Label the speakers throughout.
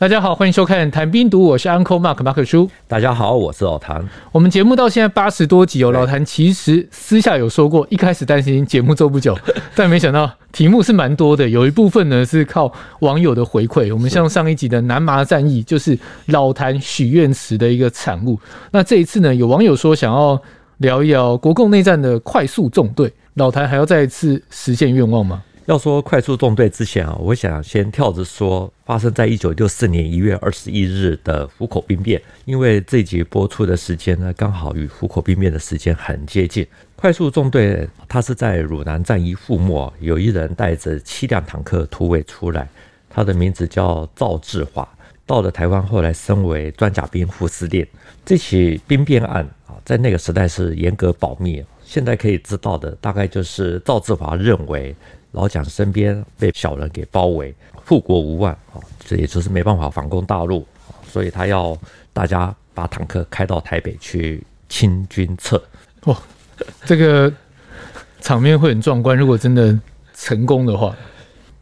Speaker 1: 大家好，欢迎收看《谈兵读》，我是 Uncle Mark 马可叔。
Speaker 2: 大家好，我是老谭。
Speaker 1: 我们节目到现在八十多集哦，老谭其实私下有说过，一开始担心节目做不久，但没想到题目是蛮多的，有一部分呢是靠网友的回馈。我们像上一集的南麻战役，就是老谭许愿池的一个产物。那这一次呢，有网友说想要聊一聊国共内战的快速纵队，老谭还要再一次实现愿望吗？
Speaker 2: 要说快速纵队之前啊，我想先跳着说，发生在一九六四年一月二十一日的湖口兵变，因为这集播出的时间呢，刚好与湖口兵变的时间很接近。快速纵队他是在汝南战役覆没，有一人带着七辆坦克突围出来，他的名字叫赵志华，到了台湾后来升为装甲兵副司令。这起兵变案啊，在那个时代是严格保密，现在可以知道的大概就是赵志华认为。老蒋身边被小人给包围，护国无望啊，这也就是没办法反攻大陆，所以他要大家把坦克开到台北去清君侧。
Speaker 1: 哇，这个场面会很壮观。如果真的成功的话，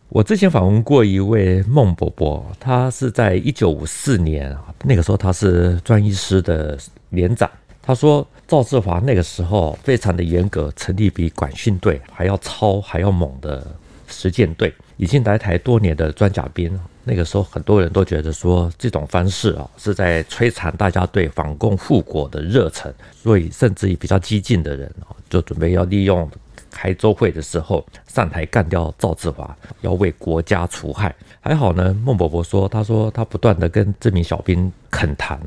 Speaker 2: 我之前访问过一位孟伯伯，他是在一九五四年啊，那个时候他是专医师的连长。他说：“赵志华那个时候非常的严格，成立比管训队还要超还要猛的实践队，已经来台多年的装甲兵。那个时候很多人都觉得说这种方式啊是在摧残大家对反共复国的热忱，所以甚至于比较激进的人啊就准备要利用开周会的时候上台干掉赵志华，要为国家除害。还好呢，孟伯伯说，他说他不断的跟这名小兵恳谈。”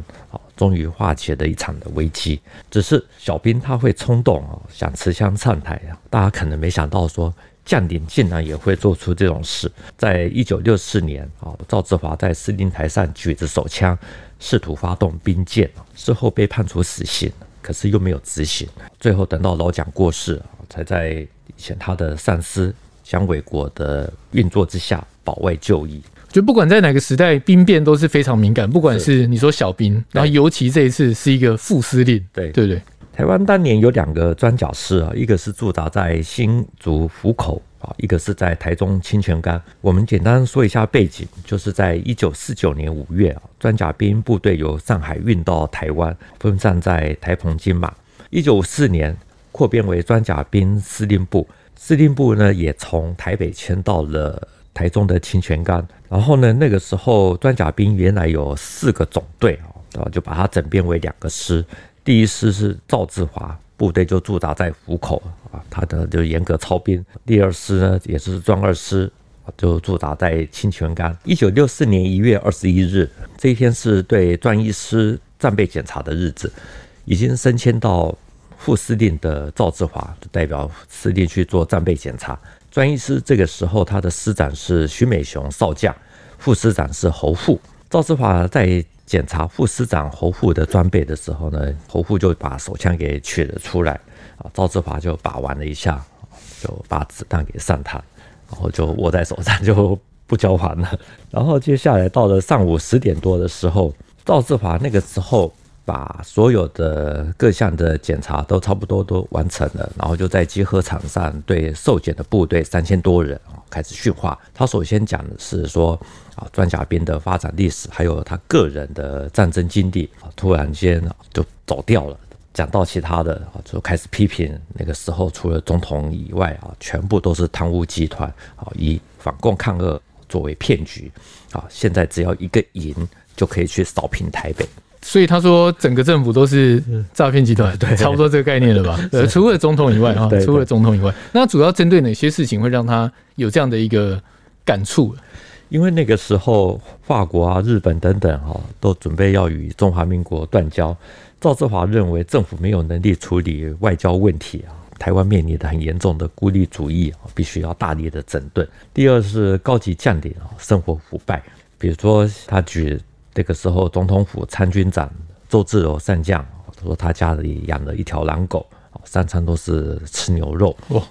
Speaker 2: 终于化解了一场的危机，只是小兵他会冲动啊，想持枪上台。大家可能没想到说，将领竟然也会做出这种事。在一九六四年啊，赵志华在司令台上举着手枪，试图发动兵谏，事后被判处死刑，可是又没有执行。最后等到老蒋过世，才在以前他的上司蒋纬国的运作之下保外就医。
Speaker 1: 就不管在哪个时代，兵变都是非常敏感。不管是你说小兵，然后尤其这一次是一个副司令，
Speaker 2: 对
Speaker 1: 对对。
Speaker 2: 台湾当年有两个装甲师啊，一个是驻扎在新竹湖口啊，一个是在台中清泉岗。我们简单说一下背景，就是在一九四九年五月啊，装甲兵部队由上海运到台湾，分散在台澎金马。一九五四年扩编为装甲兵司令部，司令部呢也从台北迁到了。台中的清泉岗，然后呢，那个时候装甲兵原来有四个总队啊，就把它整编为两个师。第一师是赵志华部队，就驻扎在湖口啊，他的就严格操兵。第二师呢，也是装二师，就驻扎在清泉岗。一九六四年一月二十一日，这一天是对装一师战备检查的日子，已经升迁到副司令的赵志华，就代表司令去做战备检查。专一师这个时候，他的师长是徐美雄少将，副师长是侯富。赵志华在检查副师长侯富的装备的时候呢，侯富就把手枪给取了出来，啊，赵志华就把玩了一下，就把子弹给上膛，然后就握在手上就不交还了。然后接下来到了上午十点多的时候，赵志华那个时候。把所有的各项的检查都差不多都完成了，然后就在集合场上对受检的部队三千多人啊开始训话。他首先讲的是说啊，装甲兵的发展历史，还有他个人的战争经历。突然间就走掉了，讲到其他的啊，就开始批评那个时候除了总统以外啊，全部都是贪污集团啊，以反共抗俄作为骗局啊。现在只要一个营就可以去扫平台北。
Speaker 1: 所以他说，整个政府都是诈骗集团，对，差不多这个概念了吧？呃，除了总统以外啊，除了总统以外，那主要针对哪些事情会让他有这样的一个感触？
Speaker 2: 因为那个时候，法国啊、日本等等哈，都准备要与中华民国断交。赵志华认为政府没有能力处理外交问题啊，台湾面临的很严重的孤立主义啊，必须要大力的整顿。第二是高级将领啊，生活腐败，比如说他举。这个时候，总统府参军长周至柔上将说，他家里养了一条狼狗，三餐都是吃牛肉。哇，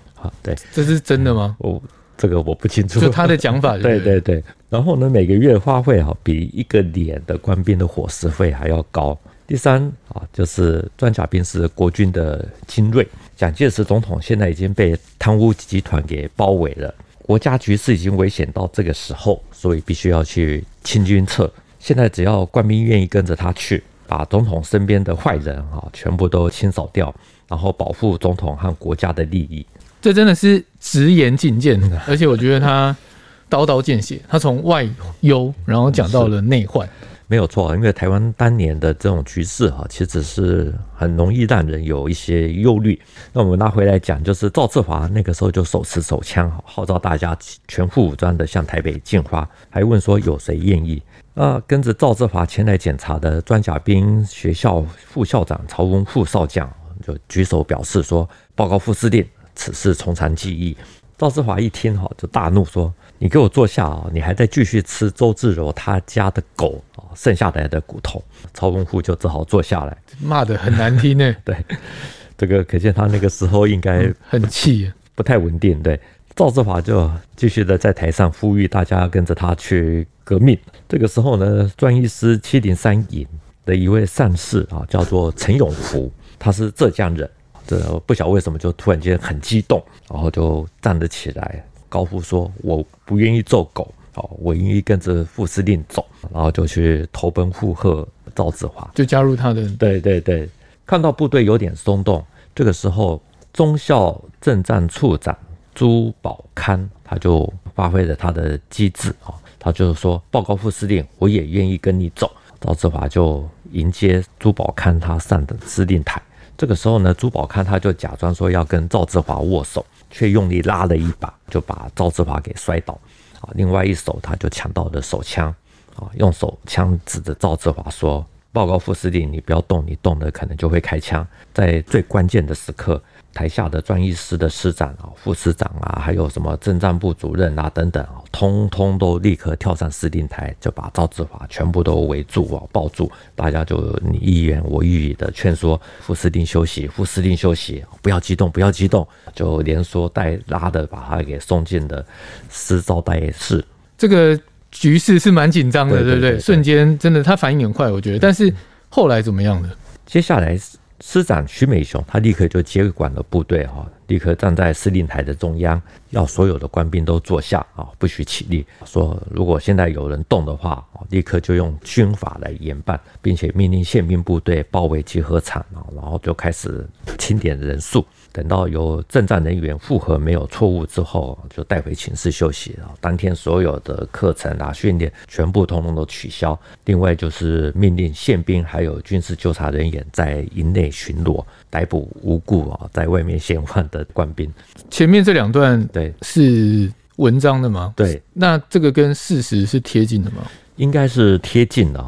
Speaker 2: 对，
Speaker 1: 这是真的吗？
Speaker 2: 哦，这个我不清楚。
Speaker 1: 就他的讲法，
Speaker 2: 对对对。然后呢，每个月花费哈比一个连的官兵的伙食费还要高。第三啊，就是装甲兵是国军的精锐。蒋介石总统现在已经被贪污集团给包围了，国家局势已经危险到这个时候，所以必须要去清君侧。现在只要官兵愿意跟着他去，把总统身边的坏人啊全部都清扫掉，然后保护总统和国家的利益。
Speaker 1: 这真的是直言进谏，而且我觉得他刀刀见血，他从外忧，然后讲到了内患。
Speaker 2: 没有错，因为台湾当年的这种局势哈，其实是很容易让人有一些忧虑。那我们拿回来讲，就是赵志华那个时候就手持手枪，号召大家全副武装的向台北进发，还问说有谁愿意？啊，跟着赵志华前来检查的装甲兵学校副校长曹文富少将就举手表示说：“报告副司令，此事从长计议。”赵志华一听哈，就大怒说。你给我坐下啊！你还在继续吃周志柔他家的狗啊剩下来的骨头。曹文富就只好坐下来，
Speaker 1: 骂得很难听呢。
Speaker 2: 对，这个可见他那个时候应该
Speaker 1: 很气，
Speaker 2: 不太稳定。对，赵志华就继续的在台上呼吁大家跟着他去革命。这个时候呢，专一师七零三营的一位战士啊，叫做陈永福，他是浙江人，这不晓为什么就突然间很激动，然后就站了起来。高呼说：“我不愿意揍狗，哦，我愿意跟着副司令走。”然后就去投奔附和赵志华，
Speaker 1: 就加入他的。
Speaker 2: 对对对，看到部队有点松动，这个时候中校政战处长朱宝堪他就发挥了他的机智啊，他就是说：“报告副司令，我也愿意跟你走。”赵志华就迎接朱宝堪他上的司令台。这个时候呢，朱宝堪他就假装说要跟赵志华握手。却用力拉了一把，就把赵志华给摔倒。啊，另外一手他就抢到了手枪，啊，用手枪指着赵志华说：“报告副司令，你不要动，你动了可能就会开枪。”在最关键的时刻。台下的专一师的师长啊、副师长啊，还有什么政战部主任啊等等啊，通通都立刻跳上司令台，就把赵志华全部都围住啊，抱住，大家就你一言我一语的劝说副司令休息，副司令休息，不要激动，不要激动，就连说带拉的把他给送进了师招待室。
Speaker 1: 这个局势是蛮紧张的，对，对不对？瞬间真的他反应很快，我觉得。但是后来怎么样呢？
Speaker 2: 接下来。师长徐美雄，他立刻就接管了部队，哈，立刻站在司令台的中央，要所有的官兵都坐下，啊，不许起立。说如果现在有人动的话，立刻就用军法来严办，并且命令宪兵部队包围集合场，然后就开始清点人数。等到有政战人员复核没有错误之后，就带回寝室休息。然后当天所有的课程啊、训练全部通通都取消。另外就是命令宪兵还有军事纠察人员在营内巡逻，逮捕无故啊在外面闲晃的官兵。
Speaker 1: 前面这两段对是文章的吗？
Speaker 2: 对，
Speaker 1: 那这个跟事实是贴近的吗？
Speaker 2: 应该是贴近的。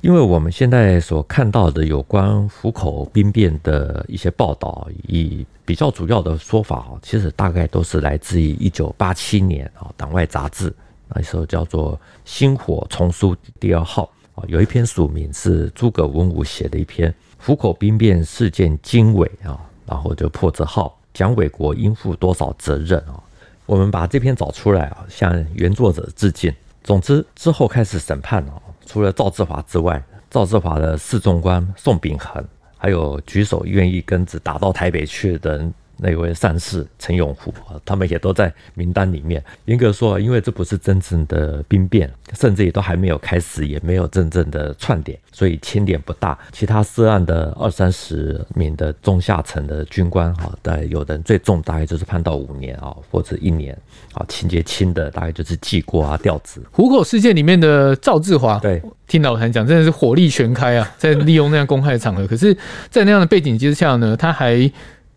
Speaker 2: 因为我们现在所看到的有关湖口兵变的一些报道，以比较主要的说法，其实大概都是来自于一九八七年啊，党外杂志那时候叫做《星火丛书》第二号啊，有一篇署名是诸葛文武写的一篇《虎口兵变事件经纬》啊，然后就破折号，蒋纬国应负多少责任啊？我们把这篇找出来啊，向原作者致敬。总之之后开始审判啊。除了赵志华之外，赵志华的四中官宋秉恒，还有举手愿意跟着打到台北去的人。那位上士陈永福啊，他们也都在名单里面。严格说，因为这不是真正的兵变，甚至也都还没有开始，也没有真正的串点，所以牵连不大。其他涉案的二三十名的中下层的军官哈，但有的人最重大概就是判到五年啊，或者一年啊，情节轻的大概就是记过啊、调职。
Speaker 1: 虎口事件里面的赵志华，
Speaker 2: 对，
Speaker 1: 听老谭讲，真的是火力全开啊，在利用那样公开的场合。可是，在那样的背景之下呢，他还。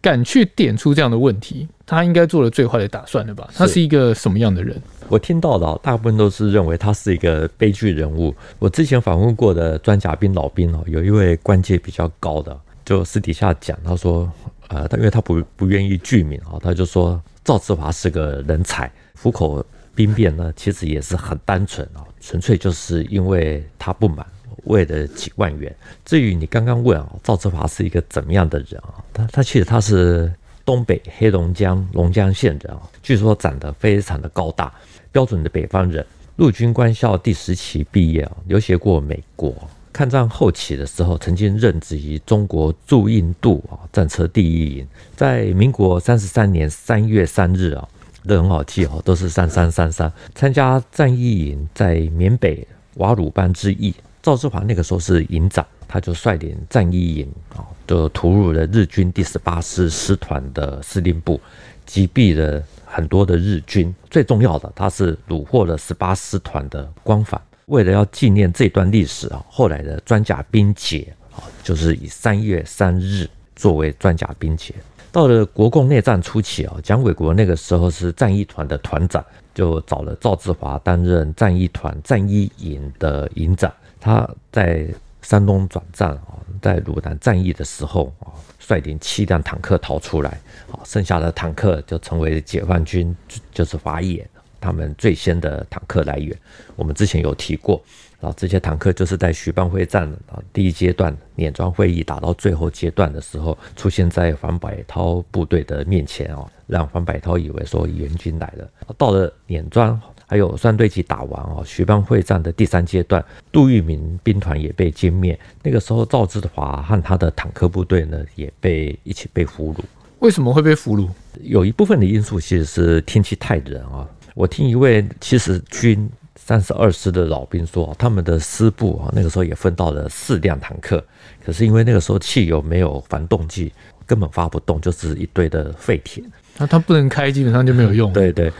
Speaker 1: 敢去点出这样的问题，他应该做了最坏的打算了吧？他是一个什么样的人？
Speaker 2: 我听到的大部分都是认为他是一个悲剧人物。我之前访问过的装甲兵老兵哦，有一位官阶比较高的，就私底下讲，他说，呃，他因为他不不愿意具名啊，他就说赵志华是个人才。虎口兵变呢，其实也是很单纯啊，纯粹就是因为他不满。为了几万元。至于你刚刚问啊，赵志华是一个怎么样的人啊？他他其实他是东北黑龙江龙江县人啊，据说长得非常的高大，标准的北方人。陆军官校第十期毕业啊，留学过美国。抗战后期的时候，曾经任职于中国驻印度啊战车第一营。在民国三十三年三月三日啊，都很好记哦，都是三三三三。参加战役营在缅北。瓦鲁班之役，赵志华那个时候是营长，他就率领战一营啊，就突入了日军第十八师师团的司令部，击毙了很多的日军。最重要的，他是虏获了十八师团的光返。为了要纪念这段历史啊，后来的装甲兵节啊，就是以三月三日作为装甲兵节。到了国共内战初期啊，蒋纬国那个时候是战一团的团长，就找了赵志华担任战一团战一营的营长。他在山东转战啊，在鲁南战役的时候啊，率领七辆坦克逃出来啊，剩下的坦克就成为解放军就是华野他们最先的坦克来源。我们之前有提过。啊，这些坦克就是在徐蚌会战啊第一阶段碾庄会议打到最后阶段的时候，出现在樊百韬部队的面前哦，让樊百韬以为说援军来了。到了碾庄还有双堆集打完哦，徐蚌会战的第三阶段，杜聿明兵团也被歼灭。那个时候赵志华和他的坦克部队呢，也被一起被俘虏。
Speaker 1: 为什么会被俘虏？
Speaker 2: 有一部分的因素其实是天气太冷啊。我听一位七十军。三十二师的老兵说，他们的师部啊，那个时候也分到了四辆坦克，可是因为那个时候汽油没有防冻剂，根本发不动，就是一堆的废铁。
Speaker 1: 那他不能开，基本上就没有用。
Speaker 2: 对对。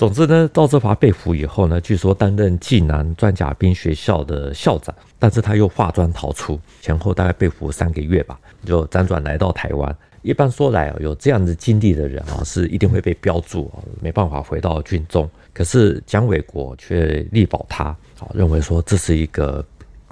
Speaker 2: 总之呢，赵志华被俘以后呢，据说担任济南装甲兵学校的校长，但是他又化妆逃出，前后大概被俘三个月吧，就辗转来到台湾。一般说来，有这样子经历的人啊，是一定会被标注，没办法回到军中。可是蒋纬国却力保他，啊，认为说这是一个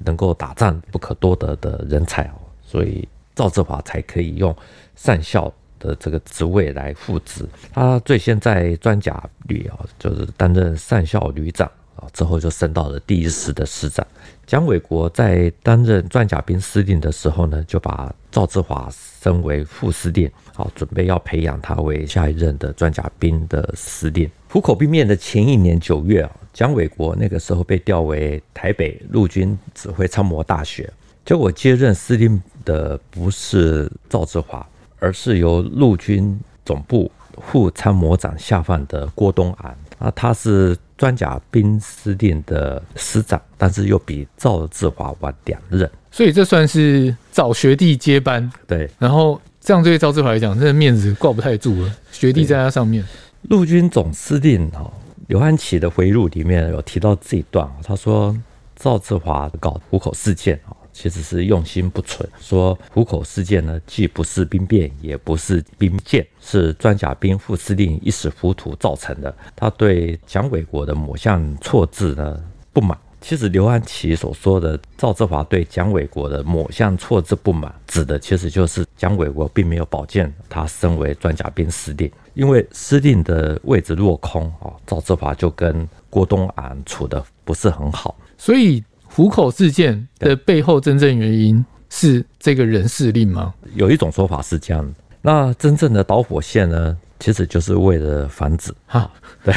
Speaker 2: 能够打仗不可多得的人才哦，所以赵志华才可以用上校的这个职位来复职。他最先在装甲旅啊，就是担任上校旅长啊，之后就升到了第一师的师长。蒋纬国在担任装甲兵司令的时候呢，就把赵志华升为副司令，好，准备要培养他为下一任的装甲兵的司令。湖口兵变的前一年九月啊，蒋纬国那个时候被调为台北陆军指挥参谋大学，结果接任司令的不是赵志华，而是由陆军总部副参谋长下放的郭东安。啊，他是装甲兵司令的师长，但是又比赵志华晚两任，
Speaker 1: 所以这算是找学弟接班。
Speaker 2: 对，
Speaker 1: 然后这样对赵志华来讲，真的面子挂不太住了。学弟在他上面，
Speaker 2: 陆军总司令哈刘安琪的回忆录里面有提到这一段，他说赵志华搞虎口事件啊。其实是用心不纯，说虎口事件呢，既不是兵变，也不是兵谏，是装甲兵副司令一时糊涂造成的。他对蒋纬国的某项错字呢不满。其实刘安琪所说的赵志华对蒋纬国的某项错字不满，指的其实就是蒋纬国并没有保荐他升为装甲兵司令，因为司令的位置落空啊，赵志华就跟郭东安处得不是很好，
Speaker 1: 所以。湖口事件的背后真正原因是这个人事令吗？
Speaker 2: 有一种说法是这样，那真正的导火线呢，其实就是为了房子。哈，对，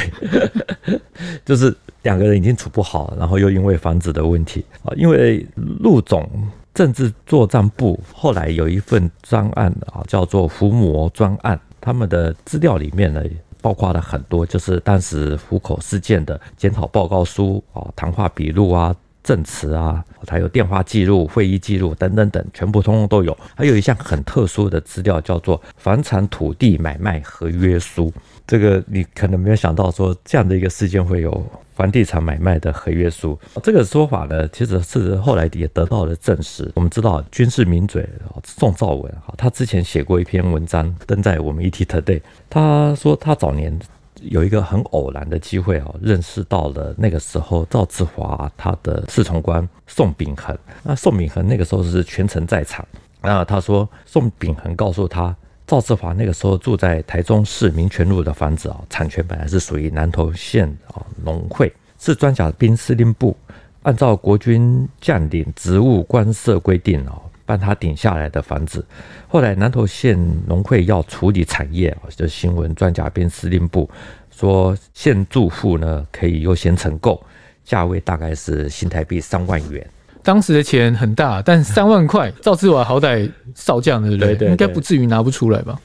Speaker 2: 就是两个人已经处不好，然后又因为房子的问题啊，因为陆总政治作战部后来有一份专案啊，叫做伏魔专案，他们的资料里面呢，包括了很多，就是当时虎口事件的检讨报告书啊、谈话笔录啊。证词啊，还有电话记录、会议记录等等等，全部通通都有。还有一项很特殊的资料，叫做房产土地买卖合约书。这个你可能没有想到，说这样的一个事件会有房地产买卖的合约书。这个说法呢，其实是后来也得到了证实。我们知道军事名嘴宋兆文哈，他之前写过一篇文章登在我们 ETtoday，他说他早年。有一个很偶然的机会哦，认识到了那个时候赵志华他的侍从官宋秉恒。那宋秉恒那个时候是全程在场。那他说宋秉恒告诉他，赵志华那个时候住在台中市民权路的房子啊，产权本来是属于南投县啊农会，是装甲兵司令部按照国军将领职务官设规定哦，帮他顶下来的房子。后来南投县农会要处理产业，就新闻专家兵司令部说，现住户呢可以优先承购，价位大概是新台币三万元。
Speaker 1: 当时的钱很大，但三万块，赵志华好歹少将，对不对？对对对，应该不至于拿不出来吧？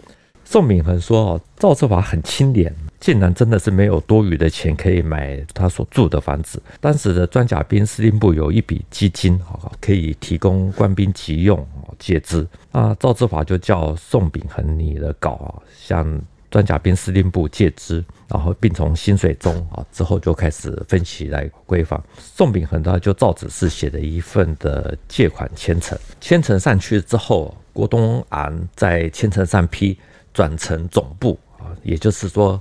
Speaker 2: 宋敏恒说：“哦，赵志华很清廉，竟然真的是没有多余的钱可以买他所住的房子。当时的装甲兵司令部有一笔基金，可以提供官兵急用借支。那赵志华就叫宋秉恒拟了稿啊，向装甲兵司令部借支，然后并从薪水中啊之后就开始分期来归还。宋秉恒他就照指示写了一份的借款签呈，签呈上去之后，郭东安在签呈上批转呈总部啊，也就是说。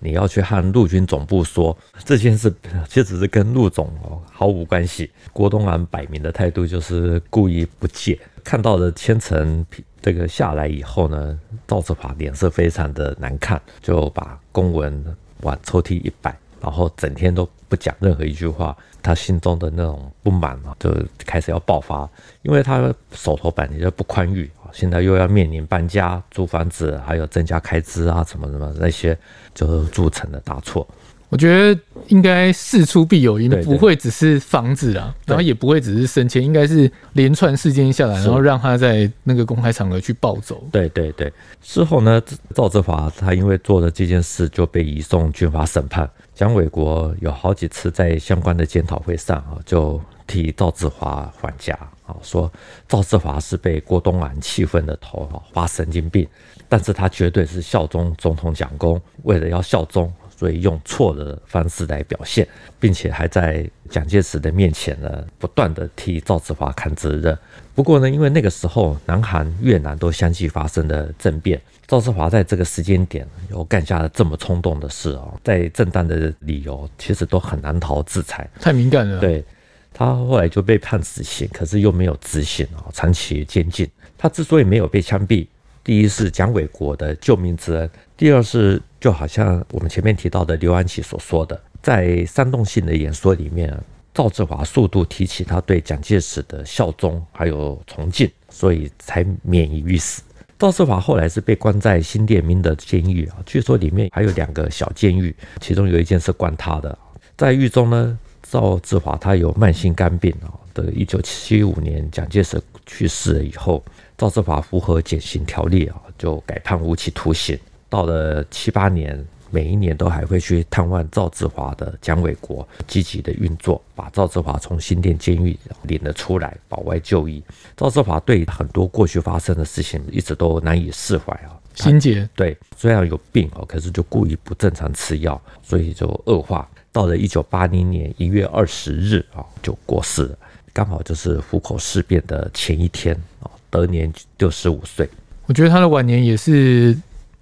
Speaker 2: 你要去和陆军总部说这件事，其实是跟陆总毫无关系。郭东安摆明的态度就是故意不借。看到了签呈这个下来以后呢，赵志华脸色非常的难看，就把公文往抽屉一摆，然后整天都不讲任何一句话。他心中的那种不满啊，就开始要爆发，因为他手头本来就不宽裕。现在又要面临搬家、租房子，还有增加开支啊，什么什么那些，就铸成了大错。
Speaker 1: 我觉得应该事出必有因，不会只是房子啊，然后也不会只是升迁，应该是连串事件下来，然后让他在那个公开场合去暴走。
Speaker 2: 对对对。事后呢，赵志华他因为做了这件事，就被移送军法审判。蒋伟国有好几次在相关的检讨会上啊，就替赵志华还价。啊，说赵志华是被郭东安气愤的头，发神经病，但是他绝对是效忠总统蒋公，为了要效忠，所以用错的方式来表现，并且还在蒋介石的面前呢，不断的替赵志华扛责任。不过呢，因为那个时候南韩、越南都相继发生了政变，赵志华在这个时间点又干下了这么冲动的事哦，在正当的理由其实都很难逃制裁，
Speaker 1: 太敏感了。
Speaker 2: 对。他后来就被判死刑，可是又没有执行啊，长期监禁。他之所以没有被枪毙，第一是蒋纬国的救命之恩，第二是就好像我们前面提到的刘安琪所说的，在煽动性的演说里面，赵志华数度提起他对蒋介石的效忠还有崇敬，所以才免于死。赵志华后来是被关在新店明德监狱啊，据说里面还有两个小监狱，其中有一间是关他的，在狱中呢。赵志华他有慢性肝病啊，的一九七五年蒋介石去世了以后，赵志华符合减刑条例啊，就改判无期徒刑。到了七八年，每一年都还会去探望赵志华的蒋纬国，积极的运作，把赵志华从新店监狱领了出来，保外就医。赵志华对很多过去发生的事情一直都难以释怀啊，
Speaker 1: 心结。
Speaker 2: 对，虽然有病哦，可是就故意不正常吃药，所以就恶化。到了一九八零年一月二十日啊，就过世了，刚好就是虎口事变的前一天啊，得年六十五岁。
Speaker 1: 我觉得他的晚年也是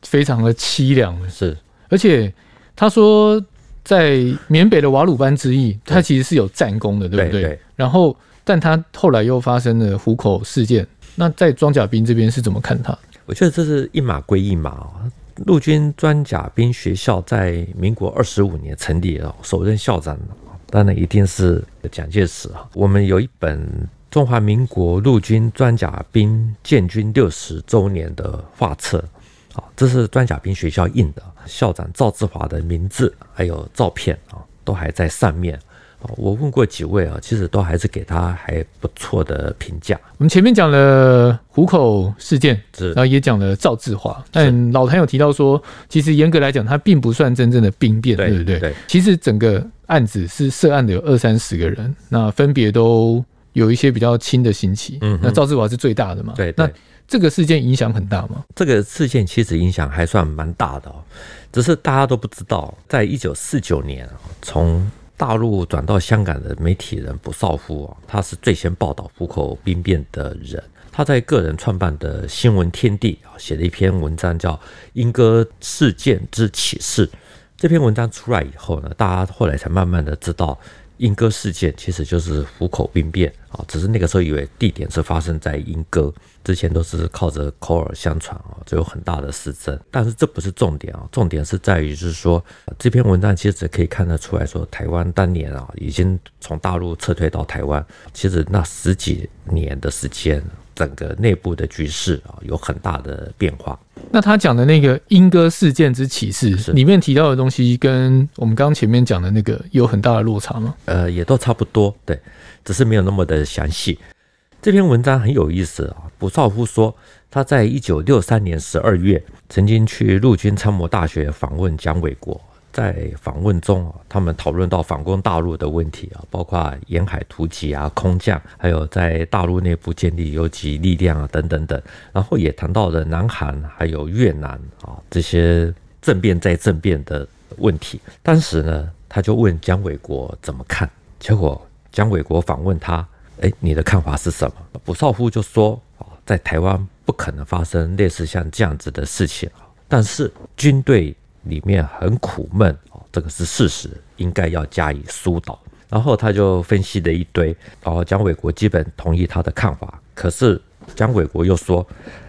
Speaker 1: 非常的凄凉，
Speaker 2: 是。
Speaker 1: 而且他说，在缅北的瓦鲁班之役，他其实是有战功的，对不对？对对，然后，但他后来又发生了虎口事件，那在装甲兵这边是怎么看他？
Speaker 2: 我觉得这是一码归一码。陆军装甲兵学校在民国二十五年成立了，首任校长当然一定是蒋介石啊。我们有一本《中华民国陆军装甲兵建军六十周年的画册》，啊，这是装甲兵学校印的，校长赵志华的名字还有照片啊，都还在上面。我问过几位啊，其实都还是给他还不错的评价。
Speaker 1: 我们前面讲了虎口事件，然后也讲了赵志华，但老谭有提到说，其实严格来讲，他并不算真正的兵变，对不对？对。其实整个案子是涉案的有二三十个人，那分别都有一些比较轻的刑期。嗯，那赵志华是最大的嘛？对。那这个事件影响很大吗？
Speaker 2: 这个事件其实影响还算蛮大的，只是大家都不知道，在一九四九年从大陆转到香港的媒体人卜绍夫啊，他是最先报道虎口兵变的人。他在个人创办的新闻天地啊，写了一篇文章，叫《莺歌事件之起事》。这篇文章出来以后呢，大家后来才慢慢的知道。莺歌事件其实就是虎口兵变啊，只是那个时候以为地点是发生在莺歌，之前都是靠着口耳相传啊，就有很大的失真。但是这不是重点啊，重点是在于就是说这篇文章其实可以看得出来说，台湾当年啊已经从大陆撤退到台湾，其实那十几年的时间。整个内部的局势啊，有很大的变化。
Speaker 1: 那他讲的那个莺歌事件之启示里面提到的东西，跟我们刚刚前面讲的那个有很大的落差吗？
Speaker 2: 呃，也都差不多，对，只是没有那么的详细。这篇文章很有意思啊，卜绍夫说，他在一九六三年十二月曾经去陆军参谋大学访问蒋纬国。在访问中啊，他们讨论到反攻大陆的问题啊，包括沿海突击啊、空降，还有在大陆内部建立游击力量啊，等等等。然后也谈到了南韩还有越南啊这些政变再政变的问题。当时呢，他就问蒋纬国怎么看，结果蒋纬国反问他：“哎，你的看法是什么？”朴少夫就说：“啊，在台湾不可能发生类似像这样子的事情啊，但是军队。”里面很苦闷哦，这个是事实，应该要加以疏导。然后他就分析了一堆，然后蒋纬国基本同意他的看法。可是蒋纬国又说，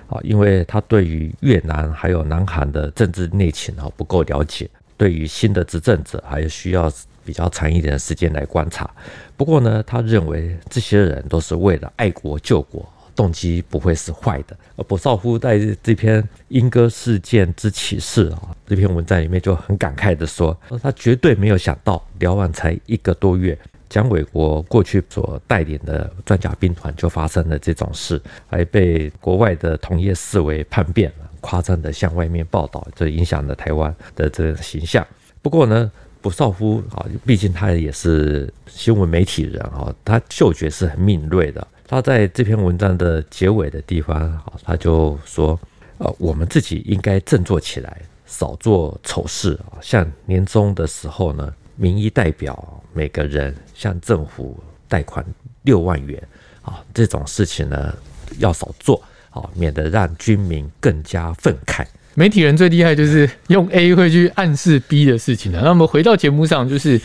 Speaker 2: 啊，因为他对于越南还有南韩的政治内情啊不够了解，对于新的执政者还需要比较长一点的时间来观察。不过呢，他认为这些人都是为了爱国救国。动机不会是坏的。而博绍夫在这篇《莺歌事件之启示》啊这篇文章里面就很感慨地说，他绝对没有想到辽安才一个多月，蒋纬国过去所带领的装甲兵团就发生了这种事，还被国外的同业视为叛变，夸张地向外面报道，这影响了台湾的这个形象。不过呢，朴绍夫啊，毕竟他也是新闻媒体人啊，他嗅觉是很敏锐的。他在这篇文章的结尾的地方，啊，他就说，呃，我们自己应该振作起来，少做丑事啊。像年终的时候呢，民意代表每个人向政府贷款六万元啊，这种事情呢要少做啊，免得让军民更加愤慨。
Speaker 1: 媒体人最厉害就是用 A 会去暗示 B 的事情的。那么回到节目上，就是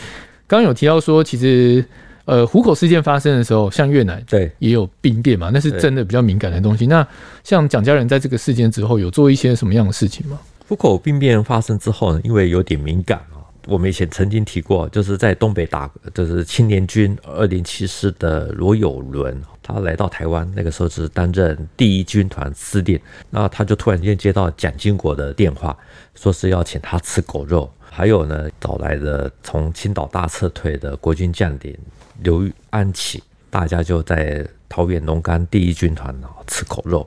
Speaker 1: 刚有提到说，其实。呃，虎口事件发生的时候，像越南对也有兵变嘛，那是真的比较敏感的东西。那像蒋家人在这个事件之后，有做一些什么样的事情吗？
Speaker 2: 虎口兵变发生之后呢，因为有点敏感啊，我们以前曾经提过，就是在东北打，就是青年军二零七师的罗友伦，他来到台湾，那个时候是担任第一军团司令，那他就突然间接到蒋经国的电话，说是要请他吃狗肉，还有呢，找来的从青岛大撤退的国军将领。刘安起，大家就在桃园龙冈第一军团吃口肉，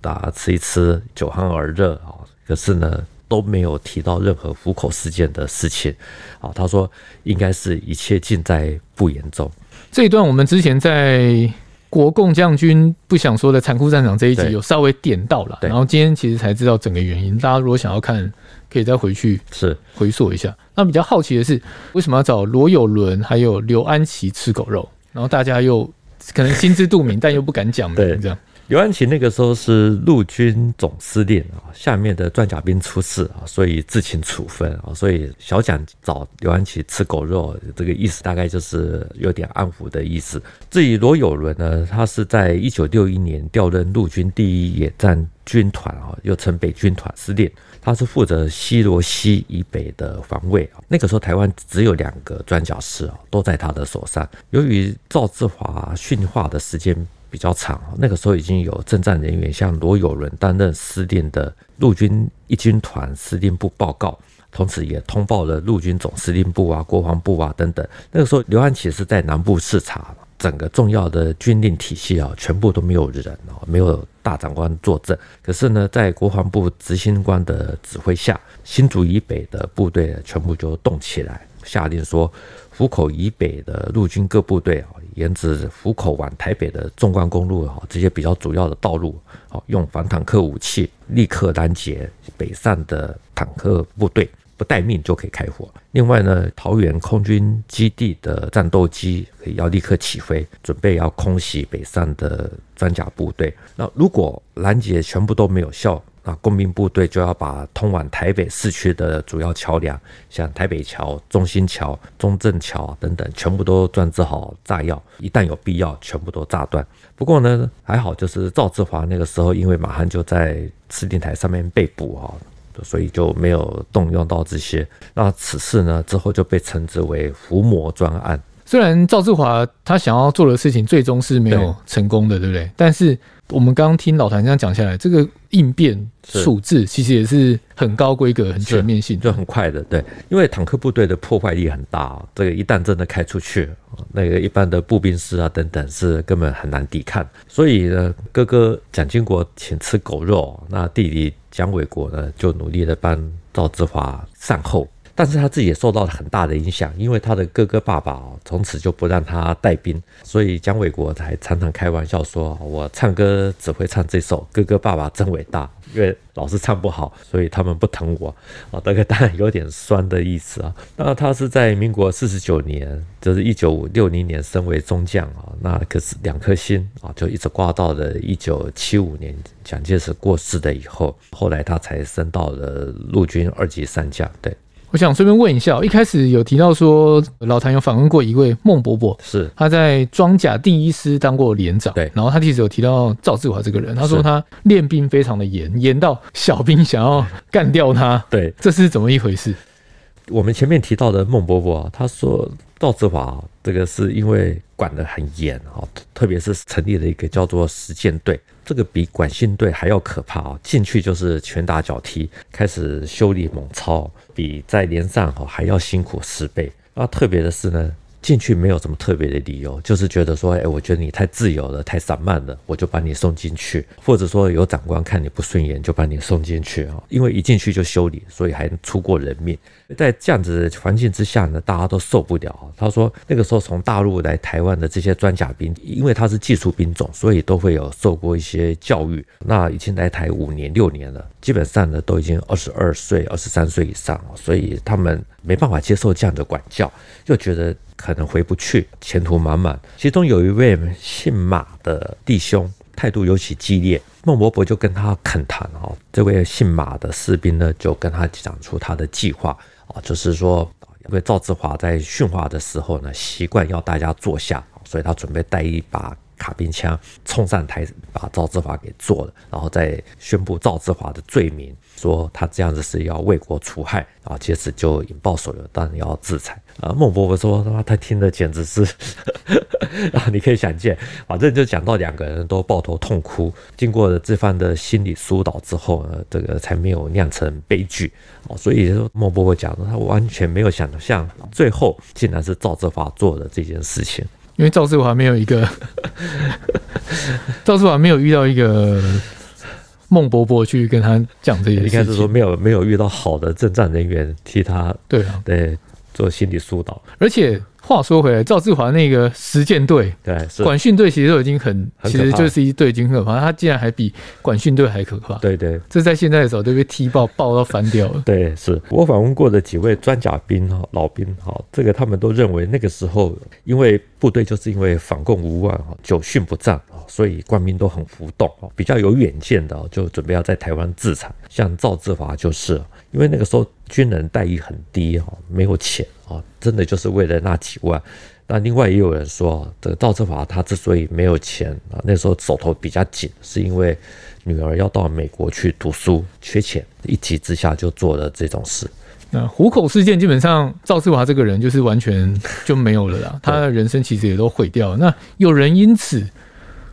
Speaker 2: 大家吃一吃，酒酣耳热啊。可是呢，都没有提到任何虎口事件的事情啊。他说，应该是一切尽在不言中。
Speaker 1: 这一段我们之前在国共将军不想说的残酷战场这一集有稍微点到了，然后今天其实才知道整个原因。大家如果想要看，可以再回去是回溯一下。那比较好奇的是，为什么要找罗有伦还有刘安琪吃狗肉？然后大家又可能心知肚明，但又不敢讲。对，这样。
Speaker 2: 刘安琪那个时候是陆军总司令啊，下面的装甲兵出事啊，所以自请处分啊，所以小蒋找刘安琪吃狗肉，这个意思大概就是有点暗抚的意思。至于罗有伦呢，他是在一九六一年调任陆军第一野战军团啊，又称北军团司令。他是负责西罗西以北的防卫啊。那个时候台湾只有两个装甲师啊，都在他的手上。由于赵志华训话的时间比较长，那个时候已经有政战人员向罗友伦担任司令的陆军一军团司令部报告，同时也通报了陆军总司令部啊、国防部啊等等。那个时候刘安琪是在南部视察。整个重要的军令体系啊，全部都没有人哦，没有大长官坐镇。可是呢，在国防部执行官的指挥下，新竹以北的部队全部就动起来，下令说，湖口以北的陆军各部队啊，沿着湖口往台北的纵贯公路啊，这些比较主要的道路，用反坦克武器立刻拦截北上的坦克部队。不待命就可以开火。另外呢，桃园空军基地的战斗机可以要立刻起飞，准备要空袭北上的装甲部队。那如果拦截全部都没有效，那工兵部队就要把通往台北市区的主要桥梁，像台北桥、中兴桥、中正桥等等，全部都装置好炸药，一旦有必要，全部都炸断。不过呢，还好，就是赵志华那个时候，因为马上就在司令台上面被捕啊。所以就没有动用到这些。那此事呢，之后就被称之为“伏魔专案”。
Speaker 1: 虽然赵志华他想要做的事情最终是没有成功的，对，对不对？但是我们刚刚听老谭这样讲下来，这个应变处置其实也是很高规格、很全面性，
Speaker 2: 就很快的。对，因为坦克部队的破坏力很大，这个一旦真的开出去，那个一般的步兵师啊等等是根本很难抵抗。所以呢，哥哥蒋经国请吃狗肉，那弟弟蒋纬国呢就努力的帮赵志华善后。但是他自己也受到了很大的影响，因为他的哥哥爸爸从此就不让他带兵，所以蒋纬国才常常开玩笑说：“我唱歌只会唱这首，哥哥爸爸真伟大。”因为老是唱不好，所以他们不疼我啊。大概当然有点酸的意思啊。那他是在民国四十九年，就是一九六零年升为中将啊。那可是两颗星啊，就一直挂到了一九七五年蒋介石过世的以后，后来他才升到了陆军二级上将。对。
Speaker 1: 我想顺便问一下，一开始有提到说老谭有访问过一位孟伯伯，
Speaker 2: 是。
Speaker 1: 他在装甲第一师当过连长，
Speaker 2: 对，
Speaker 1: 然后他其实有提到赵志华这个人，他说他练兵非常的严，严到小兵想要干掉他，
Speaker 2: 对，
Speaker 1: 这是怎么一回事？
Speaker 2: 我们前面提到的孟伯伯，他说赵志华这个是因为管得很严啊，特别是成立了一个叫做实践队。这个比管训队还要可怕啊！进去就是拳打脚踢，开始修理猛操，比在连上哈还要辛苦十倍。那，特别的是呢。进去没有什么特别的理由，就是觉得说，哎，我觉得你太自由了，太散漫了，我就把你送进去，或者说有长官看你不顺眼，就把你送进去啊。因为一进去就修理，所以还出过人命。在这样子的环境之下呢，大家都受不了。他说那个时候从大陆来台湾的这些装甲兵，因为他是技术兵种，所以都会有受过一些教育。那已经来台五年六年了，基本上呢都已经二十二岁、二十三岁以上，所以他们没办法接受这样的管教，就觉得。可能回不去，前途满满。其中有一位姓马的弟兄，态度尤其激烈。孟伯伯就跟他恳谈哦，这位姓马的士兵呢，就跟他讲出他的计划啊，就是说，因为赵志华在训话的时候呢，习惯要大家坐下，所以他准备带一把卡宾枪冲上台，把赵志华给做了，然后再宣布赵志华的罪名。说他这样子是要为国除害啊，接着就引爆手榴弹要制裁啊。孟伯伯说他妈他听的简直是 啊，你可以想见，反正就讲到两个人都抱头痛哭。经过了这番的心理疏导之后呢，这个才没有酿成悲剧啊。所以说孟伯伯讲的，他完全没有想象最后竟然是赵志华做的这件事情，
Speaker 1: 因为赵志华没有一个赵志华没有遇到一个。孟伯伯去跟他讲这些，应该
Speaker 2: 是说没有没有遇到好的政战人员替他
Speaker 1: 对啊
Speaker 2: 对做心理疏导，
Speaker 1: 而且。话说回来，赵志华那个实践队，
Speaker 2: 对，
Speaker 1: 管训队其实都已经很，其实就是一队军可怕。他竟然还比管训队还可怕。
Speaker 2: 对对，
Speaker 1: 这在现在的时候都被踢爆，爆到翻掉了。
Speaker 2: 对，是我访问过的几位装甲兵哈，老兵哈，这个他们都认为那个时候，因为部队就是因为反共无望哈，久训不战啊，所以官兵都很浮动啊，比较有远见的就准备要在台湾自残。像赵志华就是。因为那个时候军人待遇很低哈，没有钱啊，真的就是为了那几万。那另外也有人说，这个赵志华他之所以没有钱啊，那时候手头比较紧，是因为女儿要到美国去读书，缺钱，一急之下就做了这种事。
Speaker 1: 那虎口事件基本上赵志华这个人就是完全就没有了啦，他的人生其实也都毁掉了。那有人因此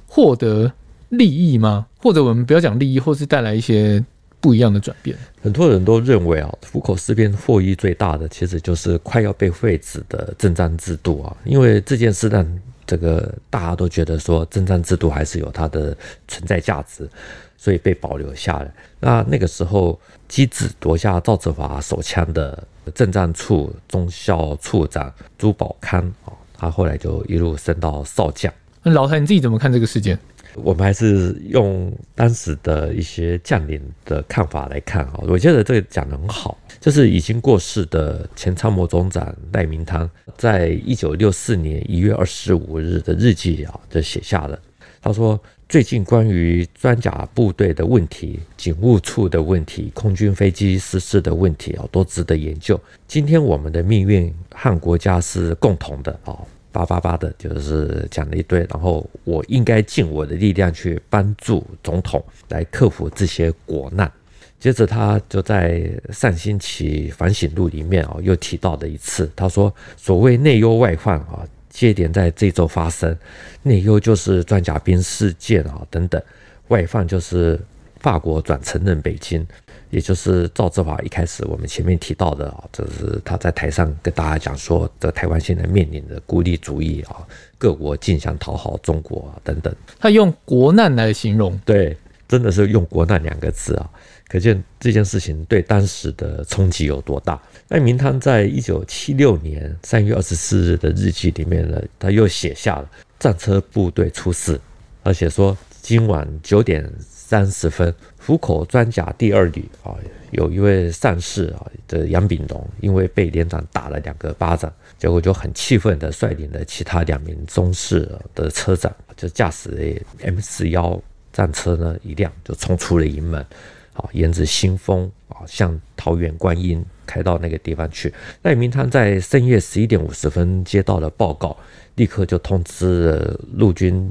Speaker 1: 获得利益吗？或者我们不要讲利益，或是带来一些？不一样的转变，
Speaker 2: 很多人都认为啊，虎口事变获益最大的，其实就是快要被废止的政战制度啊。因为这件事呢，这个大家都觉得说政战制度还是有它的存在价值，所以被保留下来。那那个时候，机智夺下赵子华手枪的政战处中校处长朱宝康啊，他后来就一路升到少将。
Speaker 1: 那老谭你自己怎么看这个事件？
Speaker 2: 我们还是用当时的一些将领的看法来看哈，我觉得这个讲得很好，就是已经过世的前参谋总长赖明汤，在一九六四年一月二十五日的日记啊，就写下了，他说最近关于装甲部队的问题、警务处的问题、空军飞机失事的问题啊，都值得研究。今天我们的命运和国家是共同的啊。叭叭叭的，就是讲了一堆，然后我应该尽我的力量去帮助总统来克服这些国难。接着他就在《上星期反省录》里面啊，又提到了一次，他说：“所谓内忧外患啊，接连在这周发生，内忧就是装甲兵事件啊等等，外患就是法国转承认北京，也就是赵志华一开始我们前面提到的啊，就是他在台上跟大家讲说，这台湾现在面临的孤立主义啊，各国竞相讨好中国啊等等，
Speaker 1: 他用国难来形容，
Speaker 2: 对，真的是用国难两个字啊。可见这件事情对当时的冲击有多大。那明汤在一九七六年三月二十四日的日记里面呢，他又写下了战车部队出事，而且说今晚九点三十分，虎口装甲第二旅啊，有一位上士啊的杨炳龙，因为被连长打了两个巴掌，结果就很气愤的率领了其他两名中士的车长，就驾驶 M 四幺战车呢一辆就冲出了营门。啊，沿着新丰啊，向桃园观音开到那个地方去。赖明堂在深夜十一点五十分接到了报告，立刻就通知了陆军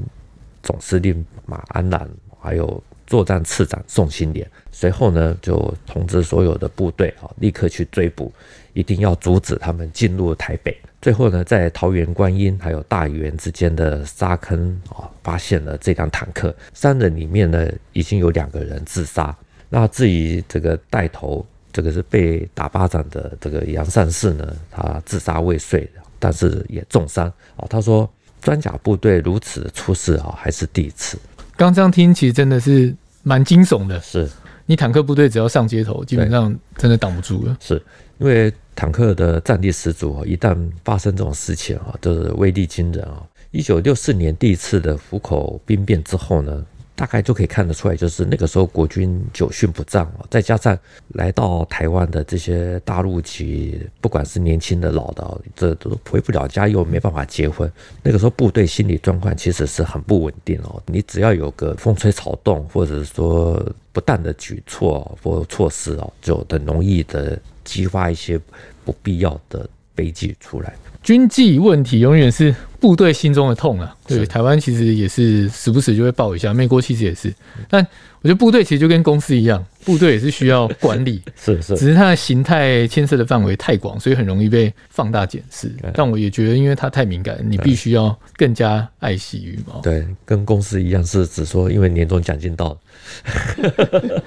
Speaker 2: 总司令马安南，还有作战次长宋新莲。随后呢，就通知所有的部队啊，立刻去追捕，一定要阻止他们进入台北。最后呢，在桃园观音还有大园之间的沙坑啊，发现了这辆坦克，三人里面呢，已经有两个人自杀。那至于这个带头，这个是被打巴掌的这个杨善士呢，他自杀未遂，但是也重伤啊。他说，装甲部队如此的出事啊，还是第一次。
Speaker 1: 刚这样听，其实真的是蛮惊悚的。
Speaker 2: 是
Speaker 1: 你坦克部队只要上街头，基本上真的挡不住了。
Speaker 2: 是因为坦克的战力十足，一旦发生这种事情啊，都是威力惊人啊。一九六四年第一次的虎口兵变之后呢，大概就可以看得出来，就是那个时候国军久训不战哦，再加上来到台湾的这些大陆籍，不管是年轻的老的，这都回不了家，又没办法结婚。那个时候部队心理状况其实是很不稳定哦。你只要有个风吹草动，或者说不当的举措或措施哦，就很容易的激发一些不必要的悲剧出来。
Speaker 1: 军纪问题永远是部队心中的痛啊！对，台湾其实也是时不时就会爆一下，美国其实也是。但我觉得部队其实就跟公司一样，部队也是需要管理，
Speaker 2: 是是，
Speaker 1: 只是它的形态牵涉的范围太广，所以很容易被放大检视。但我也觉得，因为它太敏感，你必须要更加爱惜羽毛。
Speaker 2: 对，跟公司一样，是只说因为年终奖金到了。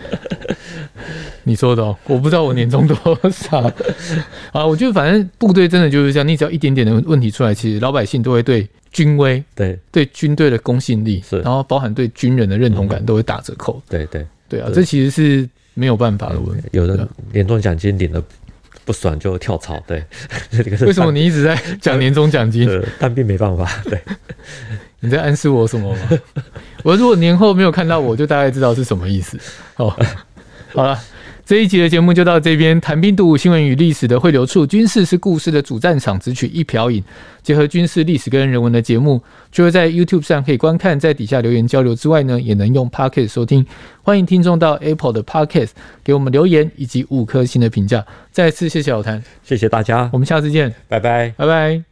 Speaker 1: 你说的，我不知道我年终多少 啊。我觉得反正部队真的就是这样，你只要一点点的问题出来，其实老百姓都会对军威、对对军队的公信力，是然后包含对军人的认同感都会打折扣。
Speaker 2: 对对
Speaker 1: 对啊，这其实是没有办法的问题。
Speaker 2: 有的年终奖金领了不爽就跳槽，对。
Speaker 1: 为什么你一直在讲年终奖金？
Speaker 2: 但并没办法，对。
Speaker 1: 你在暗示我什么吗？我如果年后没有看到，我就大概知道是什么意思。哦，好了。这一集的节目就到这边，谈兵读武，新闻与历史的汇流处，军事是故事的主战场，只取一瓢饮，结合军事历史跟人文的节目，除了在 YouTube 上可以观看，在底下留言交流之外呢，也能用 Podcast 收听。欢迎听众到 Apple 的 Podcast 给我们留言以及五颗星的评价。再次谢谢老谭，
Speaker 2: 谢谢大家，
Speaker 1: 我们下次见，
Speaker 2: 拜拜，
Speaker 1: 拜拜。